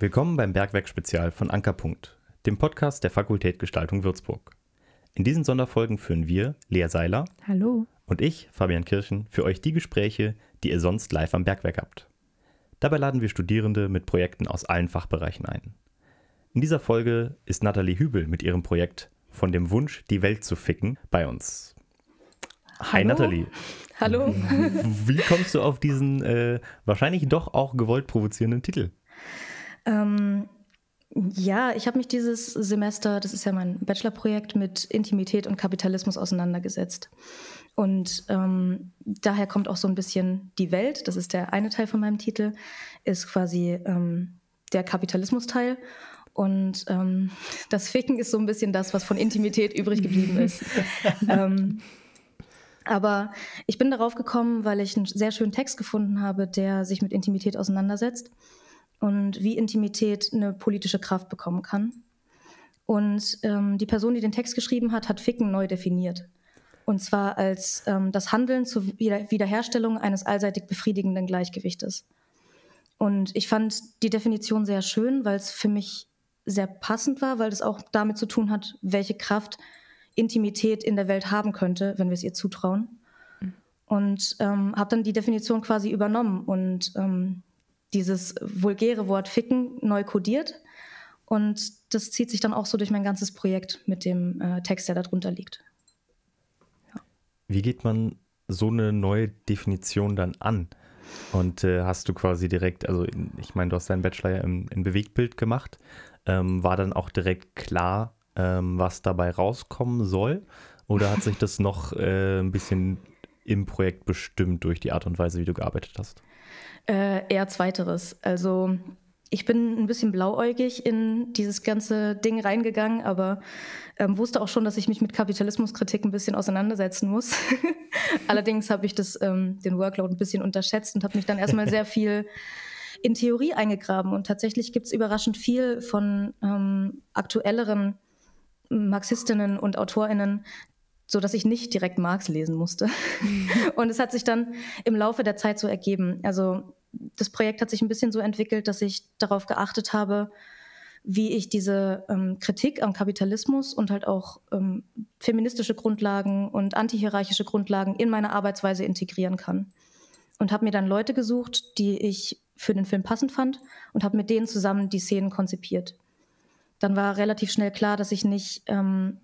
Willkommen beim Bergwerk-Spezial von Ankerpunkt, dem Podcast der Fakultät Gestaltung Würzburg. In diesen Sonderfolgen führen wir, Lea Seiler Hallo. und ich, Fabian Kirchen, für euch die Gespräche, die ihr sonst live am Bergwerk habt. Dabei laden wir Studierende mit Projekten aus allen Fachbereichen ein. In dieser Folge ist Nathalie Hübel mit ihrem Projekt Von dem Wunsch, die Welt zu ficken, bei uns. Hi Hallo. Nathalie. Hallo. Wie kommst du auf diesen äh, wahrscheinlich doch auch gewollt provozierenden Titel? Ähm, ja, ich habe mich dieses Semester, das ist ja mein Bachelorprojekt, mit Intimität und Kapitalismus auseinandergesetzt. Und ähm, daher kommt auch so ein bisschen die Welt, das ist der eine Teil von meinem Titel, ist quasi ähm, der Kapitalismus-Teil. Und ähm, das Ficken ist so ein bisschen das, was von Intimität übrig geblieben ist. ähm, aber ich bin darauf gekommen, weil ich einen sehr schönen Text gefunden habe, der sich mit Intimität auseinandersetzt und wie Intimität eine politische Kraft bekommen kann. Und ähm, die Person, die den Text geschrieben hat, hat Ficken neu definiert. Und zwar als ähm, das Handeln zur Wieder Wiederherstellung eines allseitig befriedigenden Gleichgewichtes. Und ich fand die Definition sehr schön, weil es für mich sehr passend war, weil es auch damit zu tun hat, welche Kraft Intimität in der Welt haben könnte, wenn wir es ihr zutrauen. Und ähm, habe dann die Definition quasi übernommen und ähm, dieses vulgäre Wort ficken neu kodiert. Und das zieht sich dann auch so durch mein ganzes Projekt mit dem äh, Text, der darunter liegt. Wie geht man so eine neue Definition dann an? Und äh, hast du quasi direkt, also in, ich meine, du hast deinen Bachelor ja in, in Bewegtbild gemacht, ähm, war dann auch direkt klar, ähm, was dabei rauskommen soll? Oder hat sich das noch äh, ein bisschen im Projekt bestimmt durch die Art und Weise, wie du gearbeitet hast? Äh, eher zweiteres. Also ich bin ein bisschen blauäugig in dieses ganze Ding reingegangen, aber ähm, wusste auch schon, dass ich mich mit Kapitalismuskritik ein bisschen auseinandersetzen muss. Allerdings habe ich das, ähm, den Workload ein bisschen unterschätzt und habe mich dann erstmal sehr viel in Theorie eingegraben. Und tatsächlich gibt es überraschend viel von ähm, aktuelleren Marxistinnen und AutorInnen, so dass ich nicht direkt Marx lesen musste. und es hat sich dann im Laufe der Zeit so ergeben. Also das Projekt hat sich ein bisschen so entwickelt, dass ich darauf geachtet habe, wie ich diese ähm, Kritik am Kapitalismus und halt auch ähm, feministische Grundlagen und antihierarchische Grundlagen in meine Arbeitsweise integrieren kann. Und habe mir dann Leute gesucht, die ich für den Film passend fand und habe mit denen zusammen die Szenen konzipiert. Dann war relativ schnell klar, dass ich nicht ähm,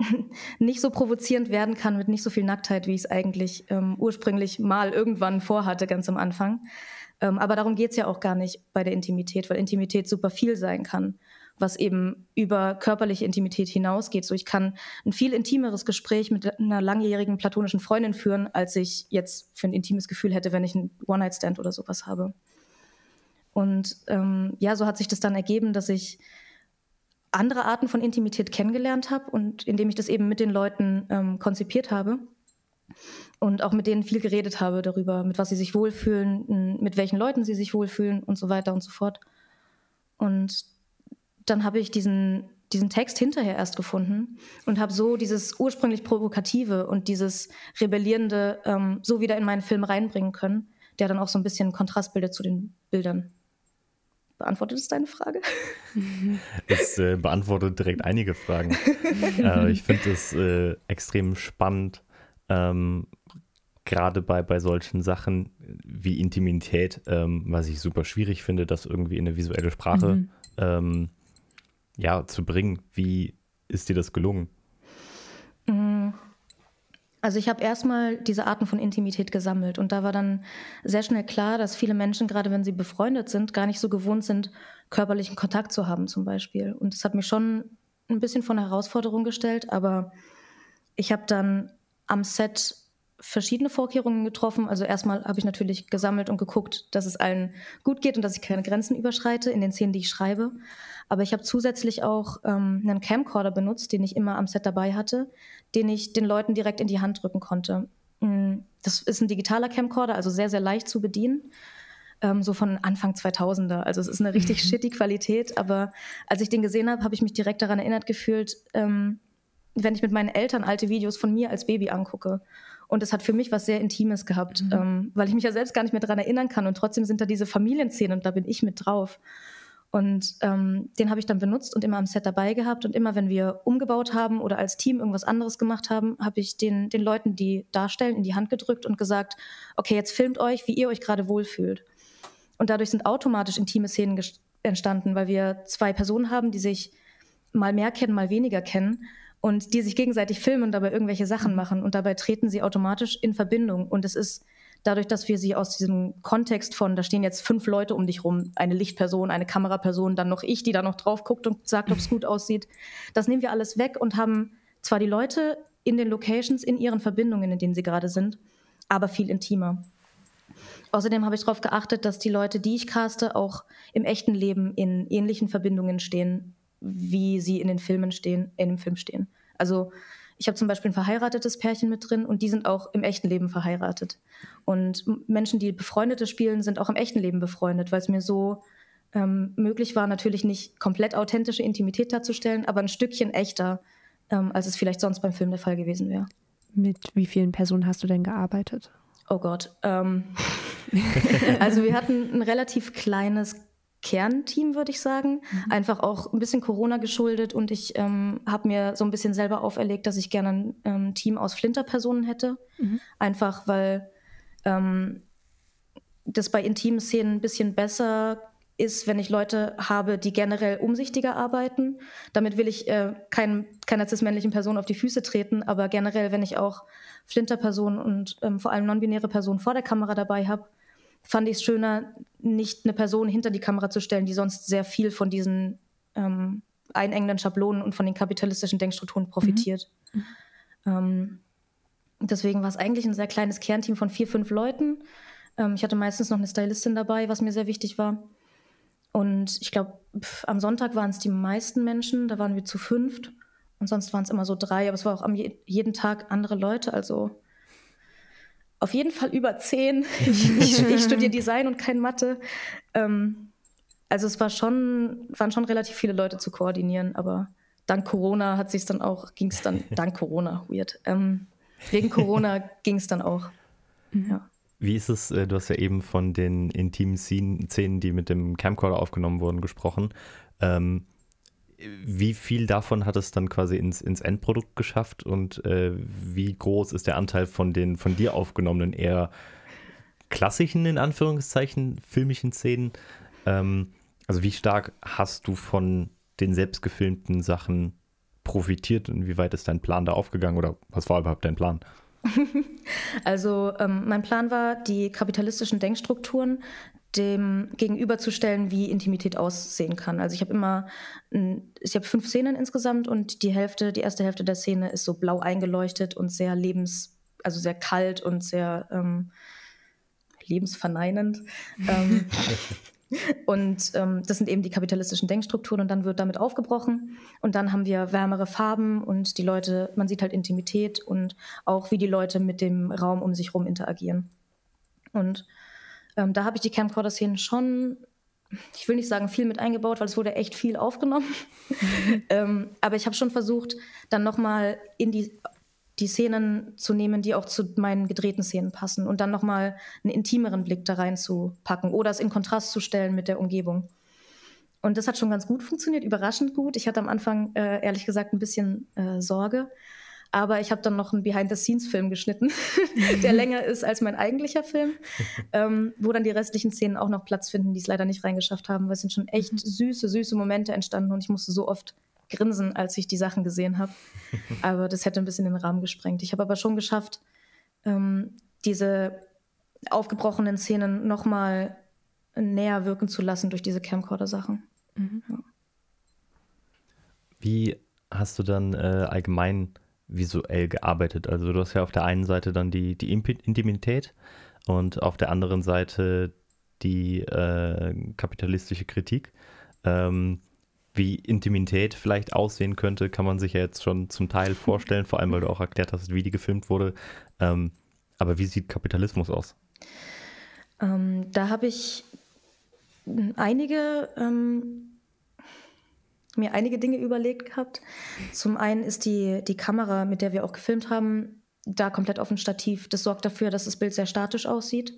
nicht so provozierend werden kann mit nicht so viel Nacktheit, wie ich es eigentlich ähm, ursprünglich mal irgendwann vorhatte, ganz am Anfang. Ähm, aber darum geht es ja auch gar nicht bei der Intimität, weil Intimität super viel sein kann, was eben über körperliche Intimität hinausgeht. So, ich kann ein viel intimeres Gespräch mit einer langjährigen platonischen Freundin führen, als ich jetzt für ein intimes Gefühl hätte, wenn ich einen One-Night-Stand oder sowas habe. Und ähm, ja, so hat sich das dann ergeben, dass ich andere Arten von Intimität kennengelernt habe und indem ich das eben mit den Leuten ähm, konzipiert habe und auch mit denen viel geredet habe darüber, mit was sie sich wohlfühlen, mit welchen Leuten sie sich wohlfühlen und so weiter und so fort. Und dann habe ich diesen, diesen Text hinterher erst gefunden und habe so dieses ursprünglich Provokative und dieses Rebellierende ähm, so wieder in meinen Film reinbringen können, der dann auch so ein bisschen Kontrast bildet zu den Bildern. Beantwortet es deine Frage? Es äh, beantwortet direkt einige Fragen. äh, ich finde es äh, extrem spannend, ähm, gerade bei, bei solchen Sachen wie Intimität, ähm, was ich super schwierig finde, das irgendwie in eine visuelle Sprache Mhm. ähm, ja, zu bringen. Wie ist dir das gelungen? Also ich habe erstmal diese Arten von Intimität gesammelt und da war dann sehr schnell klar, dass viele Menschen, gerade wenn sie befreundet sind, gar nicht so gewohnt sind, körperlichen Kontakt zu haben zum Beispiel. Und das hat mich schon ein bisschen eine Herausforderung gestellt, aber ich habe dann am Set verschiedene Vorkehrungen getroffen. Also erstmal habe ich natürlich gesammelt und geguckt, dass es allen gut geht und dass ich keine Grenzen überschreite in den Szenen, die ich schreibe. Aber ich habe zusätzlich auch ähm, einen Camcorder benutzt, den ich immer am Set dabei hatte, den ich den Leuten direkt in die Hand drücken konnte. Mm, Das ist ein digitaler Camcorder, also sehr, sehr leicht zu bedienen. Ähm, so von Anfang 2000er. Also es ist eine richtig shitty Qualität. Aber als ich den gesehen habe, habe ich mich direkt daran erinnert gefühlt, ähm, wenn ich mit meinen Eltern alte Videos von mir als Baby angucke. Und es hat für mich was sehr Intimes gehabt, ähm, weil ich mich ja selbst gar nicht mehr daran erinnern kann. Und trotzdem sind da diese Familienszenen und da bin ich mit drauf. Und ähm, den habe ich dann benutzt und immer am Set dabei gehabt. Und immer, wenn wir umgebaut haben oder als Team irgendwas anderes gemacht haben, habe ich den, den Leuten, die darstellen, in die Hand gedrückt und gesagt, okay, jetzt filmt euch, wie ihr euch gerade wohlfühlt. Und dadurch sind automatisch intime Szenen entstanden, weil wir zwei Personen haben, die sich mal mehr kennen, mal weniger kennen und die sich gegenseitig filmen und dabei irgendwelche Sachen machen. Und dabei treten sie automatisch in Verbindung. Und es ist dadurch, dass wir sie aus diesem Kontext von, da stehen jetzt fünf Leute um dich rum, eine Lichtperson, eine Kameraperson, dann noch ich, die da noch drauf guckt und sagt, ob es gut aussieht, das nehmen wir alles weg und haben zwar die Leute in den Locations, in ihren Verbindungen, in denen sie gerade sind, aber viel intimer. Außerdem habe ich darauf geachtet, dass die Leute, die ich caste, auch im echten Leben in ähnlichen Verbindungen stehen, wie sie in den Filmen stehen, in dem Film stehen. Also ich habe zum Beispiel ein verheiratetes Pärchen mit drin und die sind auch im echten Leben verheiratet. Und Menschen, die Befreundete spielen, sind auch im echten Leben befreundet, weil es mir so ähm, möglich war, natürlich nicht komplett authentische Intimität darzustellen, aber ein Stückchen echter, ähm, als es vielleicht sonst beim Film der Fall gewesen wäre. Mit wie vielen Personen hast du denn gearbeitet? Oh Gott. Ähm, also wir hatten ein relativ kleines Kernteam, würde ich sagen. Mhm. Einfach auch ein bisschen Corona geschuldet und ich ähm, habe mir so ein bisschen selber auferlegt, dass ich gerne ein ähm, Team aus Flinterpersonen hätte. Mhm. Einfach weil ähm, das bei intimen Szenen ein bisschen besser ist, wenn ich Leute habe, die generell umsichtiger arbeiten. Damit will ich äh, kein, keiner cis-männlichen Person auf die Füße treten, aber generell, wenn ich auch Flinterpersonen und ähm, vor allem non-binäre Personen vor der Kamera dabei habe, fand ich es schöner, nicht eine Person hinter die Kamera zu stellen, die sonst sehr viel von diesen ähm, einengenden Schablonen und von den kapitalistischen Denkstrukturen profitiert. Mhm. Ähm, deswegen war es eigentlich ein sehr kleines Kernteam von vier, fünf Leuten. Ähm, ich hatte meistens noch eine Stylistin dabei, was mir sehr wichtig war. Und ich glaube, am Sonntag waren es die meisten Menschen, da waren wir zu fünft. Und sonst waren es immer so drei, aber es war auch am je jeden Tag andere Leute. Also auf jeden Fall über zehn. Ich, ich, ich studiere Design und kein Mathe. Ähm, also es war schon, waren schon relativ viele Leute zu koordinieren, aber dank Corona hat sich dann auch, ging es dann, dank Corona, weird. Ähm, wegen Corona ging es dann auch. Mhm. Ja. Wie ist es, äh, du hast ja eben von den intimen Szenen, die mit dem Camcorder aufgenommen wurden, gesprochen. Ähm, wie viel davon hat es dann quasi ins, ins Endprodukt geschafft und äh, wie groß ist der Anteil von den von dir aufgenommenen eher klassischen, in Anführungszeichen, filmischen Szenen? Ähm, also wie stark hast du von den selbstgefilmten Sachen profitiert und wie weit ist dein Plan da aufgegangen oder was war überhaupt dein Plan? Also ähm, mein Plan war, die kapitalistischen Denkstrukturen dem gegenüberzustellen, wie Intimität aussehen kann. Also ich habe immer, ich habe fünf Szenen insgesamt und die Hälfte, die erste Hälfte der Szene ist so blau eingeleuchtet und sehr lebens, also sehr kalt und sehr ähm, lebensverneinend. ähm, und ähm, das sind eben die kapitalistischen Denkstrukturen und dann wird damit aufgebrochen und dann haben wir wärmere Farben und die Leute, man sieht halt Intimität und auch wie die Leute mit dem Raum um sich herum interagieren. Und ähm, da habe ich die Camcorder-Szenen schon, ich will nicht sagen viel mit eingebaut, weil es wurde echt viel aufgenommen. ähm, aber ich habe schon versucht, dann nochmal in die, die Szenen zu nehmen, die auch zu meinen gedrehten Szenen passen und dann nochmal einen intimeren Blick da reinzupacken oder es in Kontrast zu stellen mit der Umgebung. Und das hat schon ganz gut funktioniert, überraschend gut. Ich hatte am Anfang äh, ehrlich gesagt ein bisschen äh, Sorge, aber ich habe dann noch einen Behind-the-Scenes-Film geschnitten, der länger ist als mein eigentlicher Film, ähm, wo dann die restlichen Szenen auch noch Platz finden, die es leider nicht reingeschafft haben, weil es sind schon echt mhm. süße, süße Momente entstanden und ich musste so oft grinsen, als ich die Sachen gesehen habe. Aber das hätte ein bisschen den Rahmen gesprengt. Ich habe aber schon geschafft, ähm, diese aufgebrochenen Szenen nochmal näher wirken zu lassen durch diese Camcorder-Sachen. Mhm. Ja. Wie hast du dann äh, allgemein visuell gearbeitet. Also du hast ja auf der einen Seite dann die, die Intimität und auf der anderen Seite die äh, kapitalistische Kritik. Ähm, wie Intimität vielleicht aussehen könnte, kann man sich ja jetzt schon zum Teil vorstellen, vor allem weil du auch erklärt hast, wie die gefilmt wurde. Ähm, aber wie sieht Kapitalismus aus? Ähm, da habe ich einige ähm, mir einige Dinge überlegt gehabt. Zum einen ist die, die Kamera, mit der wir auch gefilmt haben, da komplett auf dem Stativ. Das sorgt dafür, dass das Bild sehr statisch aussieht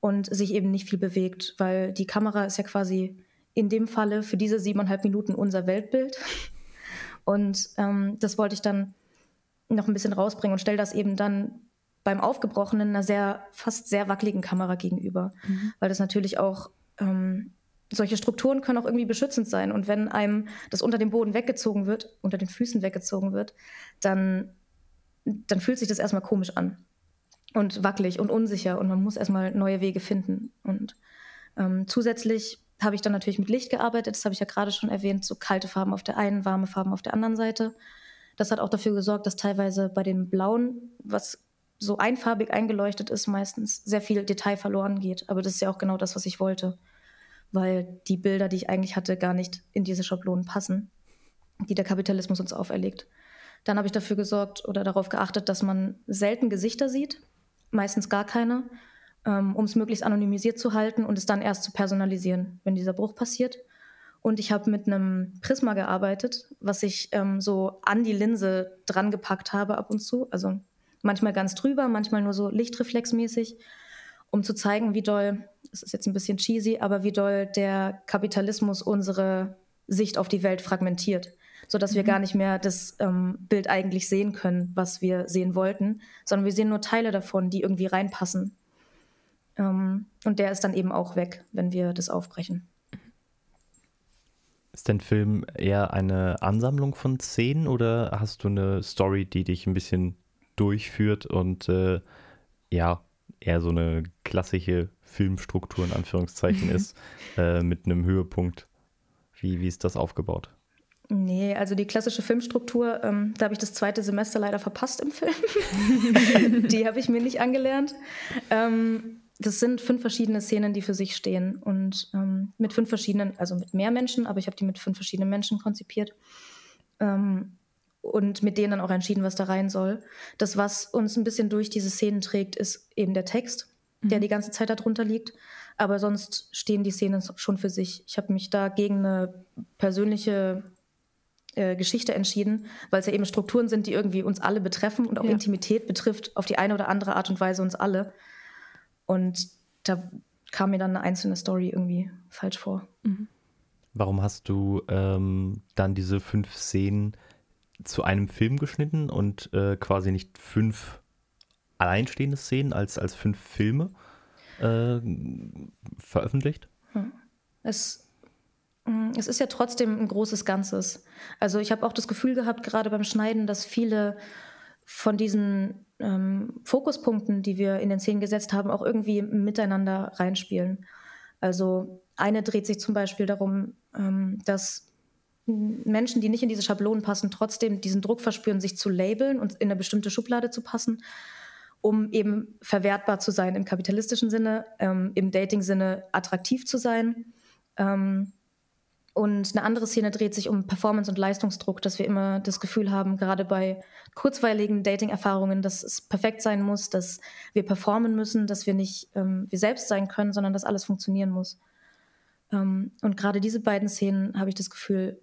und sich eben nicht viel bewegt, weil die Kamera ist ja quasi in dem Falle für diese siebeneinhalb Minuten unser Weltbild. Und ähm, das wollte ich dann noch ein bisschen rausbringen und stelle das eben dann beim Aufgebrochenen einer sehr, fast sehr wackeligen Kamera gegenüber. Mhm. Weil das natürlich auch, ähm, solche Strukturen können auch irgendwie beschützend sein. Und wenn einem das unter dem Boden weggezogen wird, unter den Füßen weggezogen wird, dann, dann fühlt sich das erstmal komisch an. Und wackelig und unsicher. Und man muss erstmal neue Wege finden. Und ähm, zusätzlich habe ich dann natürlich mit Licht gearbeitet. Das habe ich ja gerade schon erwähnt. So kalte Farben auf der einen, warme Farben auf der anderen Seite. Das hat auch dafür gesorgt, dass teilweise bei den blauen, was so einfarbig eingeleuchtet ist, meistens sehr viel Detail verloren geht. Aber das ist ja auch genau das, was ich wollte, weil die Bilder, die ich eigentlich hatte, gar nicht in diese Schablonen passen, die der Kapitalismus uns auferlegt. Dann habe ich dafür gesorgt oder darauf geachtet, dass man selten Gesichter sieht, meistens gar keine, ähm, um es möglichst anonymisiert zu halten und es dann erst zu personalisieren, wenn dieser Bruch passiert. Und ich habe mit einem Prisma gearbeitet, was ich ähm, so an die Linse dran gepackt habe ab und zu. Also manchmal ganz drüber, manchmal nur so lichtreflexmäßig, um zu zeigen, wie doll, das ist jetzt ein bisschen cheesy, aber wie doll der Kapitalismus unsere Sicht auf die Welt fragmentiert, sodass mhm. wir gar nicht mehr das ähm, Bild eigentlich sehen können, was wir sehen wollten, sondern wir sehen nur Teile davon, die irgendwie reinpassen. Ähm, und der ist dann eben auch weg, wenn wir das aufbrechen. Ist dein Film eher eine Ansammlung von Szenen oder hast du eine Story, die dich ein bisschen durchführt und äh, ja, eher so eine klassische Filmstruktur in Anführungszeichen ist, äh, mit einem Höhepunkt? Wie, wie ist das aufgebaut? Nee, also die klassische Filmstruktur, ähm, da habe ich das zweite Semester leider verpasst im Film. die habe ich mir nicht angelernt. Ähm, das sind fünf verschiedene Szenen, die für sich stehen und ähm, mit fünf verschiedenen, also mit mehr Menschen, aber ich habe die mit fünf verschiedenen Menschen konzipiert ähm, und mit denen dann auch entschieden, was da rein soll. Das, was uns ein bisschen durch diese Szenen trägt, ist eben der Text, mhm. Der die ganze Zeit darunter liegt. Aber sonst stehen die Szenen schon für sich. Ich habe mich da gegen eine persönliche äh, Geschichte entschieden, weil es ja eben Strukturen sind, die irgendwie uns alle betreffen und auch ja. Intimität betrifft auf die eine oder andere Art und Weise uns alle. Und da kam mir dann eine einzelne Story irgendwie falsch vor. Mhm. Warum hast du ähm, dann diese fünf Szenen zu einem Film geschnitten und äh, quasi nicht fünf alleinstehende Szenen als, als fünf Filme äh, veröffentlicht? Hm. Es, hm, es ist ja trotzdem ein großes Ganzes. Also ich habe auch das Gefühl gehabt, gerade beim Schneiden, dass viele von diesen ähm, Fokuspunkten, die wir in den Szenen gesetzt haben, auch irgendwie miteinander reinspielen. Also eine dreht sich zum Beispiel darum, ähm, dass Menschen, die nicht in diese Schablonen passen, trotzdem diesen Druck verspüren, sich zu labeln und in eine bestimmte Schublade zu passen, um eben verwertbar zu sein im kapitalistischen Sinne, ähm, im Dating-Sinne attraktiv zu sein. Ähm, und eine andere Szene dreht sich um Performance und Leistungsdruck, dass wir immer das Gefühl haben, gerade bei kurzweiligen Dating-Erfahrungen, dass es perfekt sein muss, dass wir performen müssen, dass wir nicht ähm, wir selbst sein können, sondern dass alles funktionieren muss. Ähm, und gerade diese beiden Szenen habe ich das Gefühl,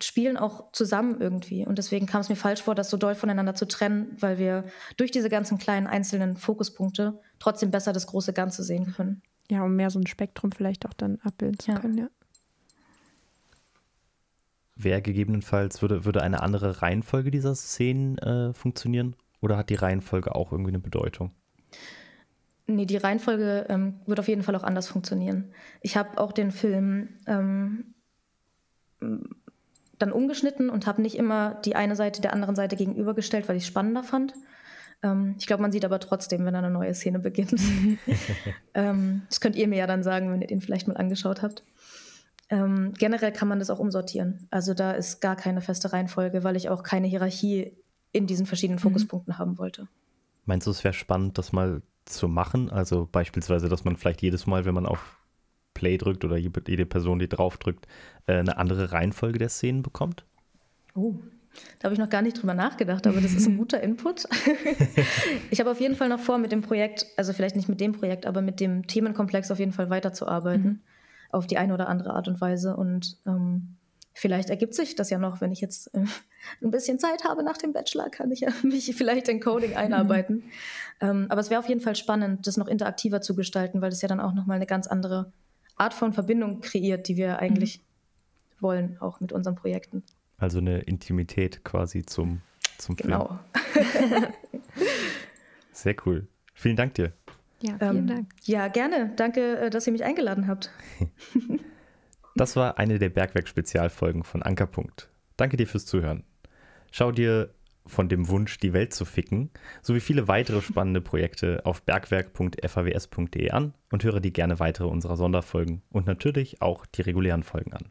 spielen auch zusammen irgendwie. Und deswegen kam es mir falsch vor, das so doll voneinander zu trennen, weil wir durch diese ganzen kleinen einzelnen Fokuspunkte trotzdem besser das große Ganze sehen können. Ja, um mehr so ein Spektrum vielleicht auch dann abbilden zu ja. können, ja wäre gegebenenfalls, würde, würde eine andere Reihenfolge dieser Szenen äh, funktionieren? Oder hat die Reihenfolge auch irgendwie eine Bedeutung? Nee, die Reihenfolge ähm, wird auf jeden Fall auch anders funktionieren. Ich habe auch den Film ähm, dann umgeschnitten und habe nicht immer die eine Seite der anderen Seite gegenübergestellt, weil ich es spannender fand. Ähm, ich glaube, man sieht aber trotzdem, wenn eine neue Szene beginnt. Ähm, das könnt ihr mir ja dann sagen, wenn ihr den vielleicht mal angeschaut habt. Ähm, generell kann man das auch umsortieren. Also da ist gar keine feste Reihenfolge, weil ich auch keine Hierarchie in diesen verschiedenen mhm. Fokuspunkten haben wollte. Meinst du, es wäre spannend, das mal zu machen? Also beispielsweise, dass man vielleicht jedes Mal, wenn man auf Play drückt oder jede Person, die drauf drückt, eine andere Reihenfolge der Szenen bekommt? Oh, da habe ich noch gar nicht drüber nachgedacht, aber das ist ein guter Input. ich habe auf jeden Fall noch vor, mit dem Projekt, also vielleicht nicht mit dem Projekt, aber mit dem Themenkomplex auf jeden Fall weiterzuarbeiten. Mhm auf die eine oder andere Art und Weise. Und ähm, vielleicht ergibt sich das ja noch, wenn ich jetzt äh, ein bisschen Zeit habe nach dem Bachelor, kann ich ja mich vielleicht in Coding einarbeiten. Mhm. Ähm, aber es wäre auf jeden Fall spannend, das noch interaktiver zu gestalten, weil das ja dann auch nochmal eine ganz andere Art von Verbindung kreiert, die wir eigentlich mhm. Wollen, auch mit unseren Projekten. Also eine Intimität quasi zum, zum genau. Film. Genau. Sehr cool. Vielen Dank dir. Ja, vielen ähm, Dank. Ja, gerne. Danke, äh, dass ihr mich eingeladen habt. Das war eine der Bergwerk-Spezialfolgen von Ankerpunkt. Danke dir fürs Zuhören. Schau dir von dem Wunsch, die Welt zu ficken, sowie viele weitere spannende Projekte auf bergwerk.faws.de an und höre dir gerne weitere unserer Sonderfolgen und natürlich auch die regulären Folgen an.